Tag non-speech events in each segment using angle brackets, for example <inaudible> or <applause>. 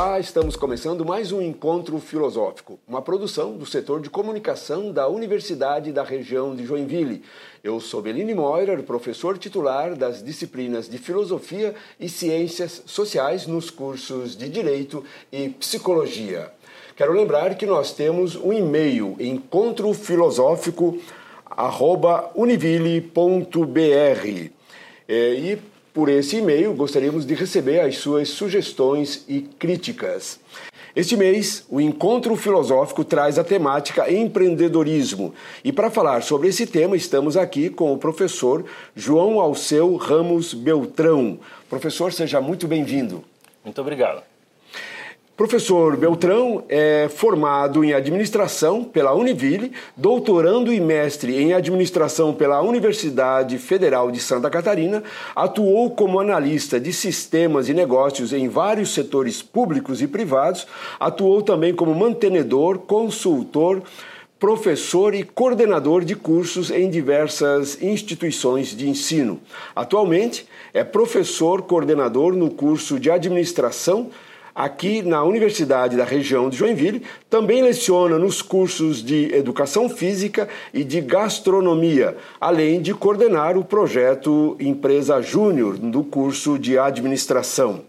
Olá, estamos começando mais um encontro filosófico, uma produção do setor de comunicação da Universidade da região de Joinville. Eu sou Beline Moirer, professor titular das disciplinas de Filosofia e Ciências Sociais nos cursos de Direito e Psicologia. Quero lembrar que nós temos um e-mail, encontrofilosófico.univille.br. É, e por esse e-mail gostaríamos de receber as suas sugestões e críticas. Este mês, o Encontro Filosófico traz a temática empreendedorismo. E para falar sobre esse tema, estamos aqui com o professor João Alceu Ramos Beltrão. Professor, seja muito bem-vindo. Muito obrigado. Professor Beltrão é formado em administração pela Univille, doutorando e mestre em administração pela Universidade Federal de Santa Catarina, atuou como analista de sistemas e negócios em vários setores públicos e privados, atuou também como mantenedor, consultor, professor e coordenador de cursos em diversas instituições de ensino. Atualmente é professor coordenador no curso de administração aqui na Universidade da região de Joinville, também leciona nos cursos de Educação Física e de Gastronomia, além de coordenar o projeto Empresa Júnior do curso de Administração.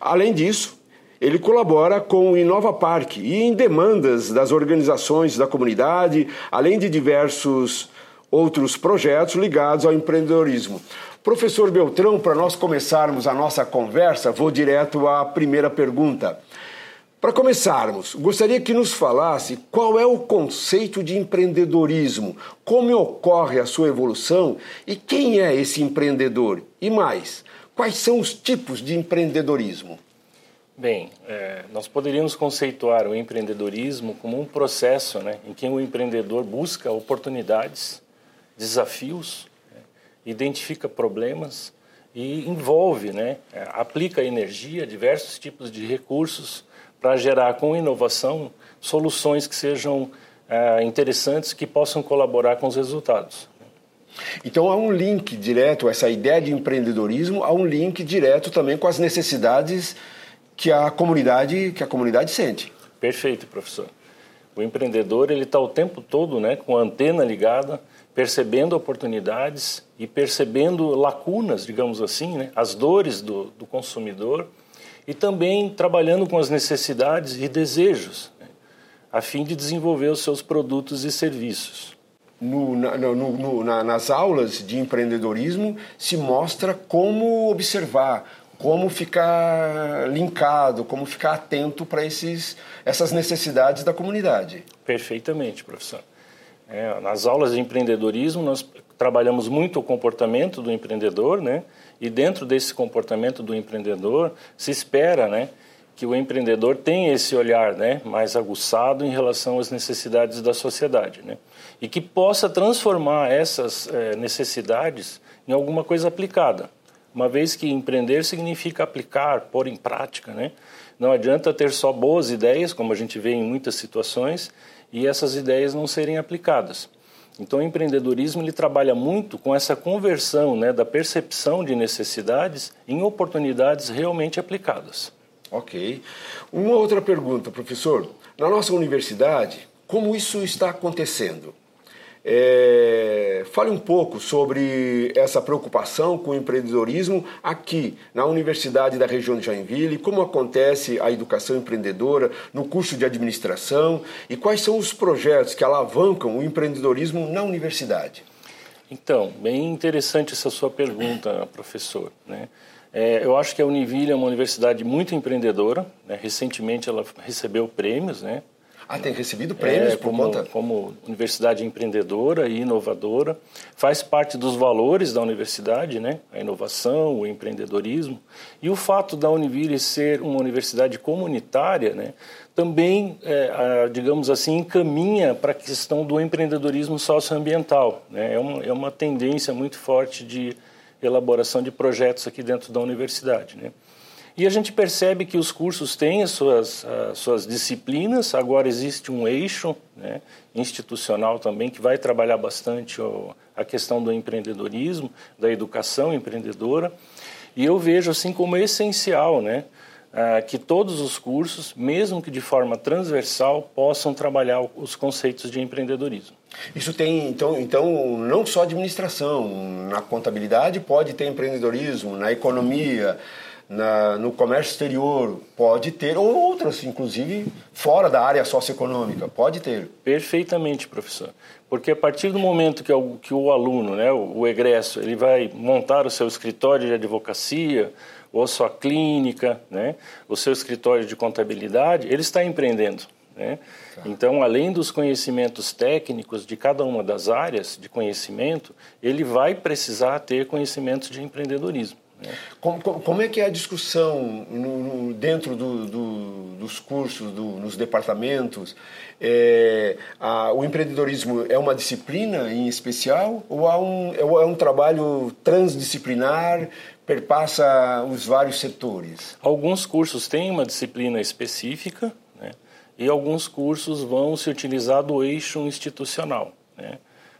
Além disso, ele colabora com o Inova Parque e em demandas das organizações da comunidade, além de diversos outros projetos ligados ao empreendedorismo. Professor Beltrão, para nós começarmos a nossa conversa, vou direto à primeira pergunta. Para começarmos, gostaria que nos falasse qual é o conceito de empreendedorismo, como ocorre a sua evolução e quem é esse empreendedor? E mais, quais são os tipos de empreendedorismo? Bem, é, nós poderíamos conceituar o empreendedorismo como um processo né, em que o empreendedor busca oportunidades, desafios identifica problemas e envolve, né, aplica energia, diversos tipos de recursos para gerar com inovação soluções que sejam é, interessantes que possam colaborar com os resultados. Então há um link direto, essa ideia de empreendedorismo, há um link direto também com as necessidades que a comunidade que a comunidade sente. Perfeito, professor. O empreendedor ele está o tempo todo, né, com a antena ligada percebendo oportunidades e percebendo lacunas, digamos assim, né, as dores do, do, consumidor e também trabalhando com as necessidades e desejos, né, a fim de desenvolver os seus produtos e serviços. No, na, no, no, na, nas aulas de empreendedorismo se mostra como observar, como ficar linkado, como ficar atento para essas necessidades da comunidade. Perfeitamente, professor. É, nas aulas de empreendedorismo, nós trabalhamos muito o comportamento do empreendedor, né? E dentro desse comportamento do empreendedor, se espera, né? Que o empreendedor tenha esse olhar, né? Mais aguçado em relação às necessidades da sociedade, né? E que possa transformar essas é, necessidades em alguma coisa aplicada. Uma vez que empreender significa aplicar, pôr em prática, né? Não adianta ter só boas ideias, como a gente vê em muitas situações, e essas ideias não serem aplicadas. Então, o empreendedorismo ele trabalha muito com essa conversão né, da percepção de necessidades em oportunidades realmente aplicadas. Ok. Uma outra pergunta, professor. Na nossa universidade, como isso está acontecendo? É, fale um pouco sobre essa preocupação com o empreendedorismo aqui na Universidade da região de Joinville, como acontece a educação empreendedora no curso de administração e quais são os projetos que alavancam o empreendedorismo na universidade. Então, bem interessante essa sua pergunta, professor. Né? É, eu acho que a Univille é uma universidade muito empreendedora. Né? Recentemente ela recebeu prêmios, né? Ah, tem recebido prêmios é, por como, conta? Como universidade empreendedora e inovadora. Faz parte dos valores da universidade, né? A inovação, o empreendedorismo. E o fato da Univille ser uma universidade comunitária, né? Também, é, a, digamos assim, encaminha para a questão do empreendedorismo socioambiental. Né? É, uma, é uma tendência muito forte de elaboração de projetos aqui dentro da universidade, né? E a gente percebe que os cursos têm as suas, as suas disciplinas, agora existe um eixo né, institucional também que vai trabalhar bastante a questão do empreendedorismo, da educação empreendedora, e eu vejo assim como essencial né, que todos os cursos, mesmo que de forma transversal, possam trabalhar os conceitos de empreendedorismo. Isso tem, então, então, não só administração, na contabilidade pode ter empreendedorismo, na economia, na, no comércio exterior, pode ter, ou outras, inclusive, fora da área socioeconômica, pode ter. Perfeitamente, professor. Porque a partir do momento que o, que o aluno, né, o, o egresso, ele vai montar o seu escritório de advocacia, ou a sua clínica, né, o seu escritório de contabilidade, ele está empreendendo. Né? Tá. Então, além dos conhecimentos técnicos de cada uma das áreas de conhecimento, ele vai precisar ter conhecimentos de empreendedorismo. Como, como, é que é a discussão no, no, dentro do, do, dos cursos, do, nos departamentos? É, a, o empreendedorismo é uma disciplina em especial ou há um, é um trabalho transdisciplinar perpassa os vários setores? Alguns cursos têm uma disciplina específica né, e alguns cursos vão se utilizar do eixo institucional, né,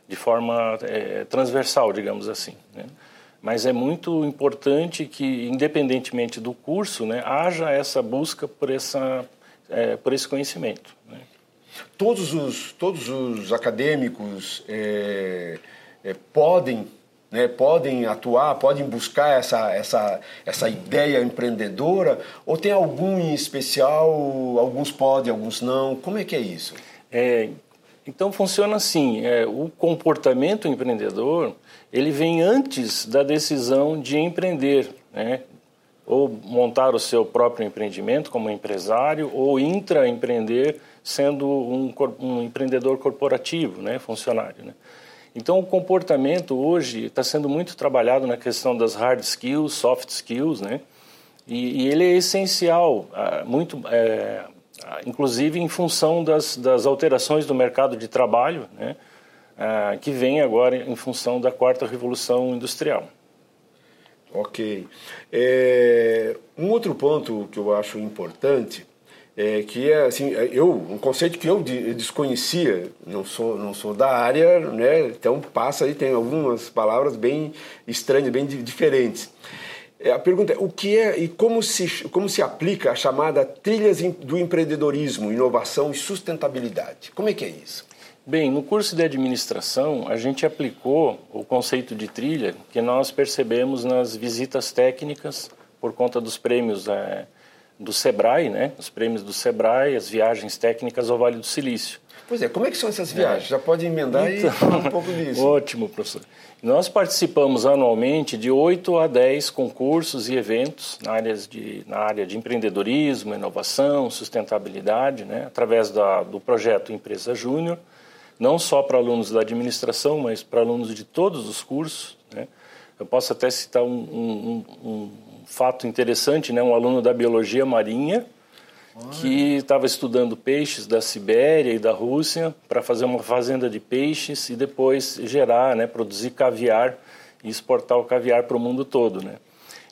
de forma é, transversal, digamos assim. Né. Mas é muito importante que, independentemente do curso, né, haja essa busca por, essa, é, por esse conhecimento. Né. Todos, os, todos os acadêmicos é, é podem né, podem atuar, podem buscar essa, essa, essa ideia empreendedora? Ou tem algum em especial, alguns podem, alguns não? Como é que é isso? Então funciona assim, é, o comportamento empreendedor, ele vem antes da decisão de empreender, né? ou montar o seu próprio empreendimento como empresário, ou intraempreender sendo um, um empreendedor corporativo, né? funcionário. Né? Então, o comportamento hoje está sendo muito trabalhado na questão das hard skills, soft skills, né? E, e ele é essencial, ah, muito, é, inclusive em função das, das alterações do mercado de trabalho, né? Ah, que vem agora em função da quarta revolução industrial. Ok. É, um outro ponto que eu acho importante é, que é assim, é, eu, um conceito que eu desconhecia, não sou, não sou da área, né? Então passa aí, tem algumas palavras bem estranhas, bem diferentes. É, a pergunta é, o que é e como se, como se aplica a chamada trilhas do empreendedorismo, inovação e sustentabilidade? Como é que é isso? Bem, no curso de administração, a gente aplicou o conceito de trilha que nós percebemos nas visitas técnicas por conta dos prêmios é, do Sebrae, né? Os prêmios do Sebrae, as viagens técnicas ao Vale do Silício. Pois é, como é que são essas viagens? É. Já pode emendar então, e falar um pouco disso. <laughs> Ótimo, professor. Nós participamos anualmente de 8 a 10 concursos e eventos na, área de, na área de empreendedorismo, inovação, sustentabilidade, né? através da, do projeto Empresa Júnior, não só para alunos da administração, mas para alunos de todos os cursos. Né? Eu posso até citar um, um, um, fato interessante, né? Um aluno da biologia marinha que estava estudando peixes da Sibéria e da Rússia para fazer uma fazenda de peixes e depois gerar, né? Produzir caviar e exportar o caviar para o mundo todo, né?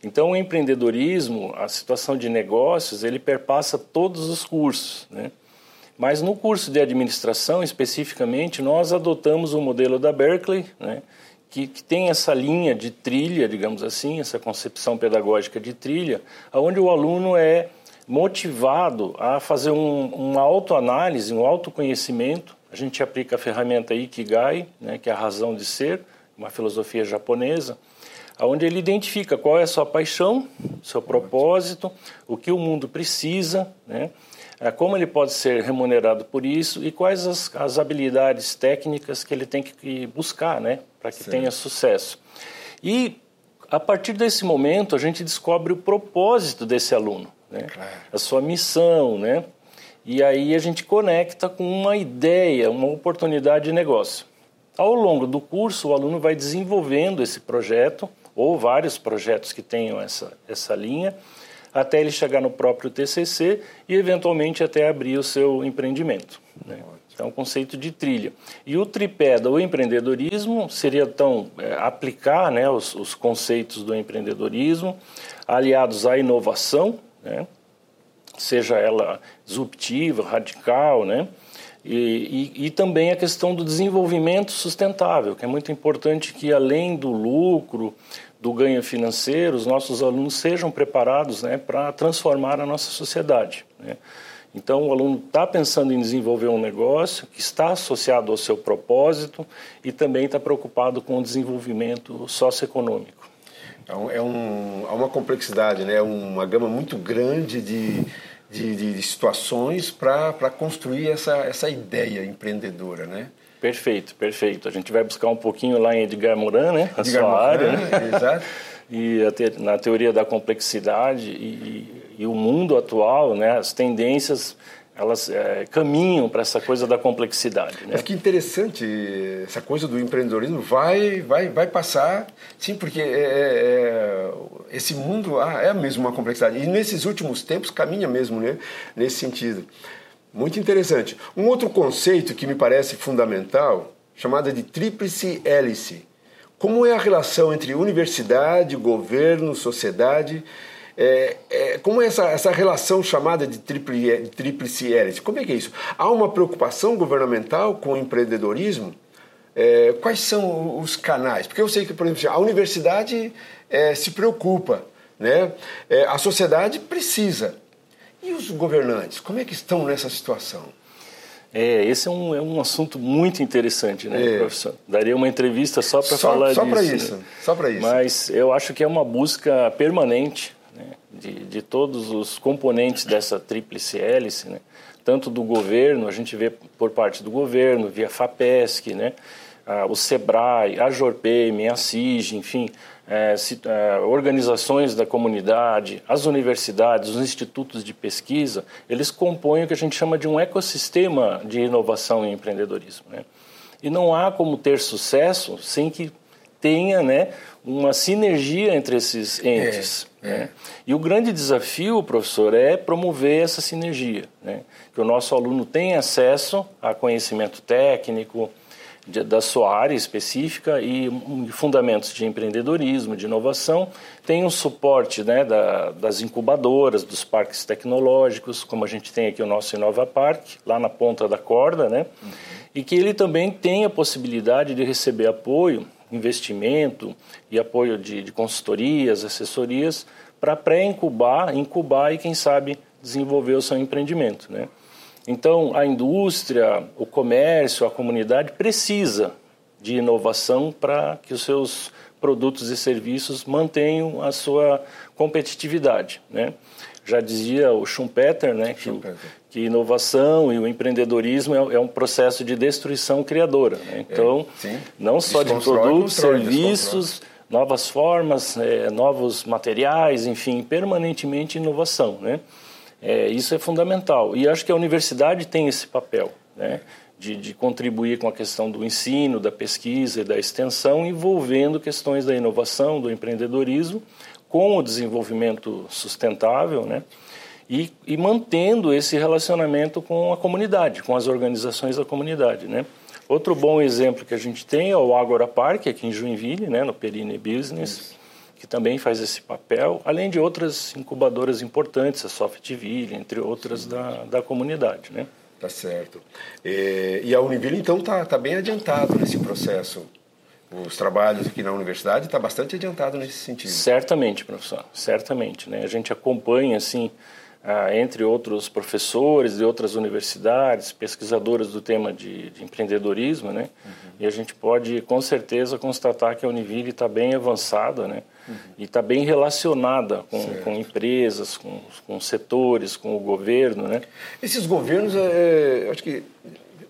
Então, o empreendedorismo, a situação de negócios, ele perpassa todos os cursos, né? Mas no curso de administração, especificamente, nós adotamos o modelo da Berkeley, né? que, que, tem essa linha de trilha, digamos assim, essa concepção pedagógica de trilha, onde o aluno é motivado a fazer um, uma autoanálise, um autoconhecimento. A gente aplica a ferramenta Ikigai, né, que é a razão de ser, uma filosofia japonesa, onde ele identifica qual é a sua paixão, seu propósito, o que o mundo precisa, né, é, como ele pode ser remunerado por isso e quais as, as habilidades técnicas que ele tem que buscar, né, para que tenha sucesso. E a partir desse momento a gente descobre o propósito desse aluno, né, claro. a sua missão, né, e aí a gente conecta com uma ideia, uma oportunidade de negócio. Ao longo do curso, o aluno vai desenvolvendo esse projeto ou vários projetos que tenham essa, essa linha até ele chegar no próprio TCC e eventualmente até abrir o seu empreendimento. Né? Então, o conceito de trilha. E o tripé do empreendedorismo seria, então, é, aplicar né, os, os, conceitos do empreendedorismo aliados à inovação, né, seja ela disruptiva, radical, né, e, e, e, também a questão do desenvolvimento sustentável, que é muito importante que, além do lucro, do ganho financeiro, os nossos alunos sejam preparados né, para transformar a nossa sociedade. Né? Então, o aluno está pensando em desenvolver um negócio que está associado ao seu propósito e também está preocupado com o desenvolvimento socioeconômico. É, um, é um, há uma complexidade, né? uma gama muito grande de, de, de situações para construir essa, essa ideia empreendedora, né? Perfeito, perfeito. A gente vai buscar um pouquinho lá em Edgar Morin, né? A Edgar sua Morin, área, né? <laughs> Exato. <laughs> e te, na teoria da complexidade e, e, o mundo atual, né? As tendências elas é, caminham para essa coisa da complexidade. Né? Mas que interessante essa coisa do empreendedorismo vai vai vai passar, sim, porque é, é, é esse mundo ah, é mesmo uma complexidade e nesses últimos tempos caminha mesmo, né? Nesse sentido. Muito interessante. Um outro conceito que me parece fundamental, chamada de tríplice hélice. Como é a relação entre universidade, governo, sociedade? É, é, como é essa, essa relação chamada de, tríplice hélice? Como é que é isso? Há uma preocupação governamental com o empreendedorismo? É, quais são os canais? Porque eu sei que, por exemplo, a universidade é, se preocupa, né? É, a sociedade precisa. E os governantes, como é que estão nessa situação? É, esse é um, é um assunto muito interessante, né, é. professor? Daria uma entrevista só para falar só disso. Só para isso, né? só para isso. Mas eu acho que é uma busca permanente né, de, de todos os componentes dessa tríplice hélice, né? tanto do governo, a gente vê por parte do governo, via FAPESC, né? Ah, o SEBRAE, a JORPEM, a CIG, enfim, é, se, é, organizações da comunidade, as universidades, os institutos de pesquisa, eles compõem o que a gente chama de um ecossistema de inovação e empreendedorismo. Né? E não há como ter sucesso sem que tenha né, uma sinergia entre esses entes. É, né? E o grande desafio, professor, é promover essa sinergia, né? que o nosso aluno tenha acesso a conhecimento técnico, de, da sua área específica e um, fundamentos de empreendedorismo, de inovação. Tem um suporte né, da, das incubadoras, dos parques tecnológicos, como a gente tem aqui o nosso Inova Park, lá na ponta da corda, né? Uhum. E que ele também tem a possibilidade de receber apoio, investimento e apoio de, de consultorias, assessorias, para pré-incubar, incubar e, quem sabe, desenvolver o seu empreendimento, né? Então, a indústria, o comércio, a comunidade precisa de inovação para que os seus produtos e serviços mantenham a sua competitividade, né? Já dizia o Schumpeter, né, que, que inovação e o empreendedorismo é, é, um processo de destruição criadora. Né? É, então, é, não só de produtos, serviços, novas formas, é, novos materiais, enfim, permanentemente inovação, né? É, isso é fundamental. E acho que a universidade tem esse papel, né? De, de, contribuir com a questão do ensino, da pesquisa e da extensão, envolvendo questões da inovação, do empreendedorismo, com o desenvolvimento sustentável, né? E, e mantendo esse relacionamento com a comunidade, com as organizações da comunidade, né? Outro bom exemplo que a gente tem é o Agora Park, aqui em Joinville, né, no Perine Business. Que também faz esse papel, além de outras incubadoras importantes, a Softville, entre outras da, da comunidade, né? Tá certo. E, e a Univille, então, está tá bem adiantado nesse processo. Os trabalhos aqui na universidade está bastante adiantado nesse sentido. Certamente, professor, certamente. Né? A gente acompanha, assim, ah, entre outros professores de outras universidades, pesquisadores do tema de, de empreendedorismo, né? Uhum. E a gente pode, com certeza, constatar que a Univille está bem avançada, né? Uhum. E está bem relacionada com, com empresas, com, com, setores, com o governo, né? Esses governos, é, eu acho que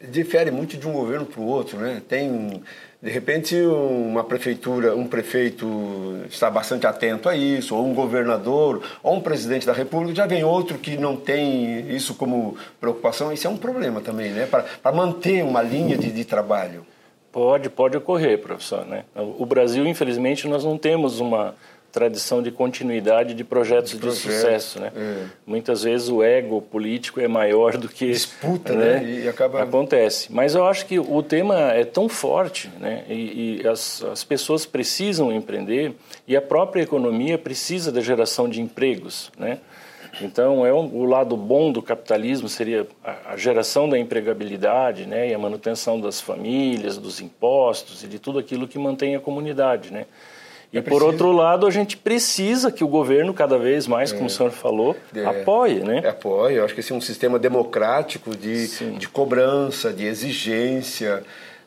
difere muito de um governo para o outro, né? Tem de repente uma prefeitura, um prefeito está bastante atento a isso, ou um governador, ou um presidente da república, já vem outro que não tem isso como preocupação, isso é um problema também, né? Para manter uma linha de, de trabalho. Pode, pode ocorrer, professor. Né? O Brasil, infelizmente, nós não temos uma tradição de continuidade de projetos de, de sucesso, né? É. Muitas vezes o ego político é maior do que disputa, né? né? E acaba acontece. Mas eu acho que o tema é tão forte, né? E, e as, as pessoas precisam empreender e a própria economia precisa da geração de empregos, né? Então, é um, o lado bom do capitalismo seria a, a, geração da empregabilidade, né, e a manutenção das famílias, dos impostos e de tudo aquilo que mantém a comunidade, né? E é por outro lado, a gente precisa que o governo, cada vez mais, como é. o senhor falou, é. apoie, né? Apoie. Eu acho que esse é um sistema democrático de, de cobrança, de exigência,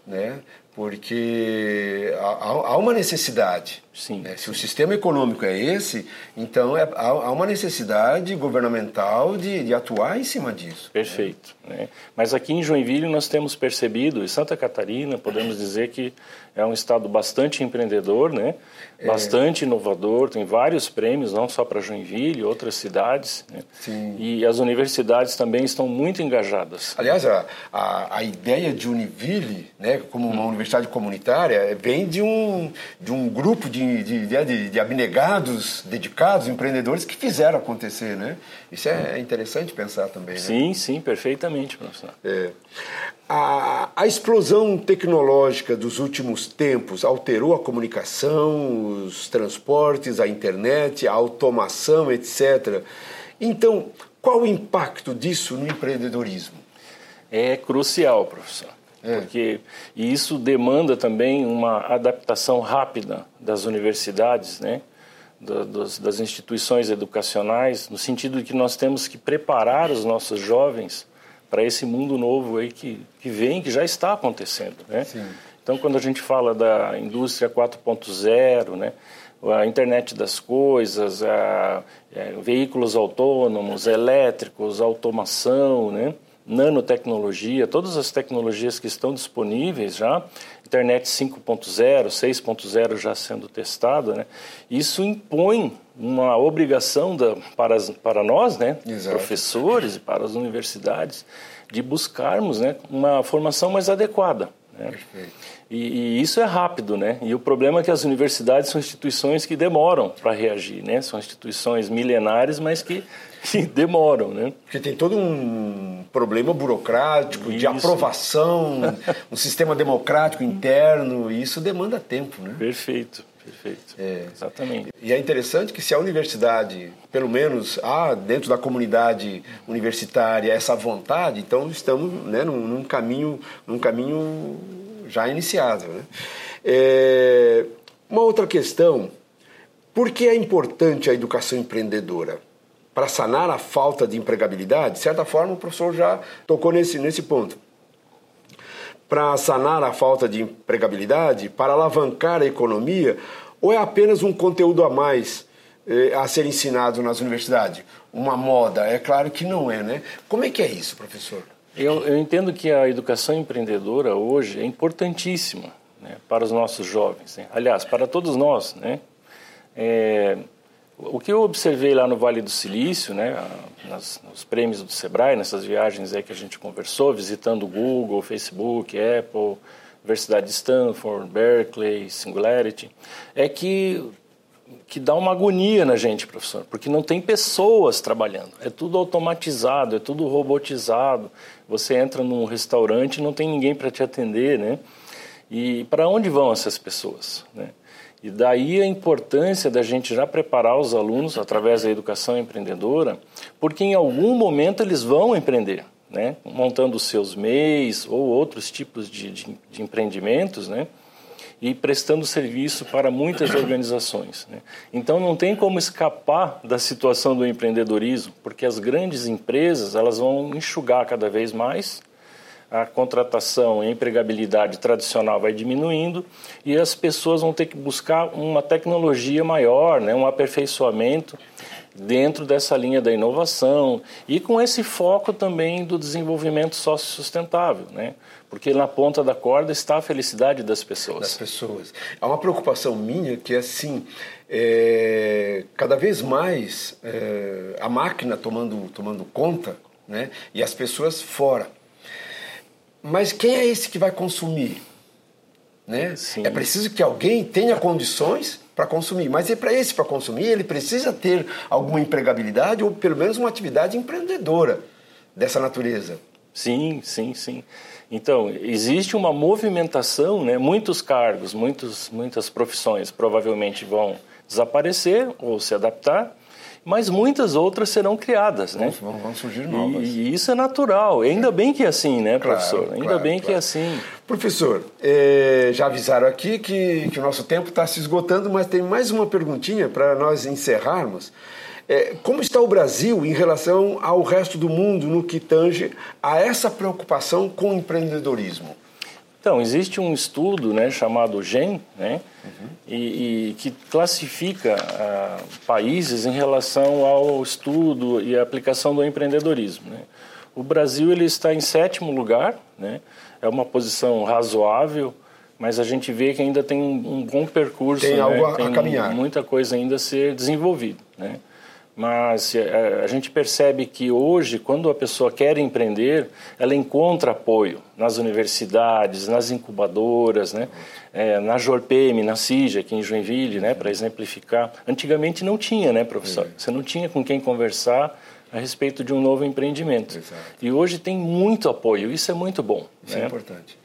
né? porque há, há uma necessidade. Sim, né? Se o sistema econômico é esse, então é, há, há, uma necessidade governamental de, de atuar em cima disso. Perfeito. Né? Né? Mas aqui em Joinville nós temos percebido, em Santa Catarina, podemos dizer que é um estado bastante empreendedor, né? É. bastante inovador, tem vários prêmios, não só para Joinville, outras cidades. Né? Sim. E as universidades também estão muito engajadas. Aliás, a, a, a ideia de Univille, né, como uma hum. universidade comunitária, vem de um, de um grupo de, de, de, de abnegados, dedicados, empreendedores que fizeram acontecer. Né? Isso é interessante pensar também. Né? Sim, sim, perfeitamente, professor. É. A, a, explosão tecnológica dos últimos tempos alterou a comunicação, os transportes, a internet, a automação, etc. Então, qual o impacto disso no empreendedorismo? É crucial, professor. É. Porque e isso demanda também uma adaptação rápida das universidades, né? das, das instituições educacionais, no sentido de que nós temos que preparar os nossos jovens para esse mundo novo aí que, que vem, que já está acontecendo, né? Sim. Então, quando a gente fala da indústria 4.0, né, a internet das coisas, a, a, é, veículos autônomos, elétricos, automação, né, nanotecnologia, todas as tecnologias que estão disponíveis já, internet 5.0, 6.0 já sendo testada, né, isso impõe uma obrigação da, para, as, para nós, né, professores e para as universidades, de buscarmos né, uma formação mais adequada. Né? E, e, isso é rápido, né? E o problema é que as universidades são instituições que demoram para reagir, né? São instituições milenares, mas que, <laughs> que demoram, né? Porque tem todo um problema burocrático isso. de aprovação, <laughs> um sistema democrático interno, e isso demanda tempo, né? Perfeito. Perfeito. É. Exatamente. E é interessante que se a universidade, pelo menos há dentro da comunidade universitária essa vontade, então estamos né, num, num caminho, num caminho já iniciado. Né? É, uma outra questão, por que é importante a educação empreendedora? Para sanar a falta de empregabilidade? De certa forma, o professor já tocou nesse, nesse ponto para sanar a falta de empregabilidade, para alavancar a economia, ou é apenas um conteúdo a mais eh, a ser ensinado nas universidades? Uma moda? É claro que não é, né? Como é que é isso, professor? Eu, eu entendo que a educação empreendedora hoje é importantíssima né, para os nossos jovens. Né? Aliás, para todos nós, né? É, o que eu observei lá no Vale do Silício, né, nas, nos prêmios do Sebrae, nessas viagens aí que a gente conversou, visitando Google, Facebook, Apple, Universidade de Stanford, Berkeley, Singularity, é que que dá uma agonia na gente, professor, porque não tem pessoas trabalhando. É tudo automatizado, é tudo robotizado. Você entra num restaurante e não tem ninguém para te atender, né? E para onde vão essas pessoas, né? E daí a importância da gente já preparar os alunos através da educação empreendedora, porque em algum momento eles vão empreender, né? montando os seus MEIs ou outros tipos de, de, de empreendimentos, né? E prestando serviço para muitas organizações. Né? Então não tem como escapar da situação do empreendedorismo, porque as grandes empresas elas vão enxugar cada vez mais a contratação e a empregabilidade tradicional vai diminuindo e as pessoas vão ter que buscar uma tecnologia maior, né, um aperfeiçoamento dentro dessa linha da inovação e com esse foco também do desenvolvimento sociosustentável, né? Porque na ponta da corda está a felicidade das pessoas. Das pessoas. Há uma preocupação minha que é assim, é, cada vez mais é, a máquina tomando, tomando conta, né? E as pessoas fora. Mas quem é esse que vai consumir? Né? É preciso que alguém tenha condições para consumir. Mas é para esse para consumir, ele precisa ter alguma empregabilidade ou pelo menos uma atividade empreendedora dessa natureza. Sim, sim, sim. Então, existe uma movimentação, né? muitos cargos, muitos, muitas profissões provavelmente vão desaparecer ou se adaptar, mas muitas outras serão criadas, né? Vão, vão surgir novas. E, e, isso é natural. Ainda bem que é assim, né, professor? Claro, Ainda claro, bem claro. que é assim. Professor, é, já avisaram aqui que, que o nosso tempo está se esgotando, mas tem mais uma perguntinha para nós encerrarmos. É, como está o Brasil em relação ao resto do mundo no que tange a essa preocupação com o empreendedorismo? Então, existe um estudo né, chamado GEM, né, uhum. e, e, que classifica ah, países em relação ao estudo e aplicação do empreendedorismo. Né. O Brasil ele está em sétimo lugar, né, é uma posição razoável, mas a gente vê que ainda tem um, bom percurso, tem né, algo a, tem a caminhar. muita coisa ainda a ser desenvolvida. Né. Mas é, a gente percebe que hoje, quando a pessoa quer empreender, ela encontra apoio nas universidades, nas incubadoras, né? É, na JORPM, na CIJ, aqui em Joinville, né? para exemplificar. Antigamente não tinha, né, professor? Você não tinha com quem conversar a respeito de um novo empreendimento. Exato. E hoje tem muito apoio, isso é muito bom. Isso né? é importante.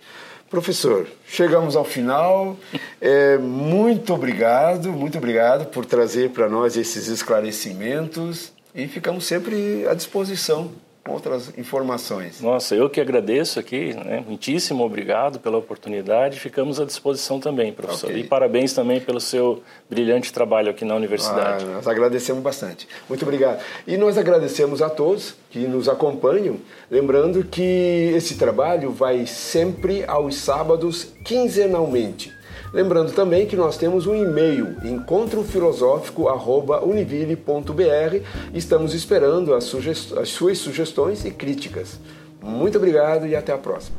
Professor, chegamos ao final. É, muito obrigado, muito obrigado por trazer para nós esses esclarecimentos e ficamos sempre à disposição outras informações. Nossa, eu que agradeço aqui, né? muitíssimo obrigado pela oportunidade. Ficamos à disposição também, professor. Okay. E parabéns também pelo seu brilhante trabalho aqui na universidade. Ah, nós agradecemos bastante. Muito obrigado. E nós agradecemos a todos que nos acompanham, lembrando que esse trabalho vai sempre aos sábados, quinzenalmente. Lembrando também que nós temos um e-mail, encontrofilosófico.univille.br. Estamos esperando as, suas sugestões e críticas. Muito obrigado e até a próxima.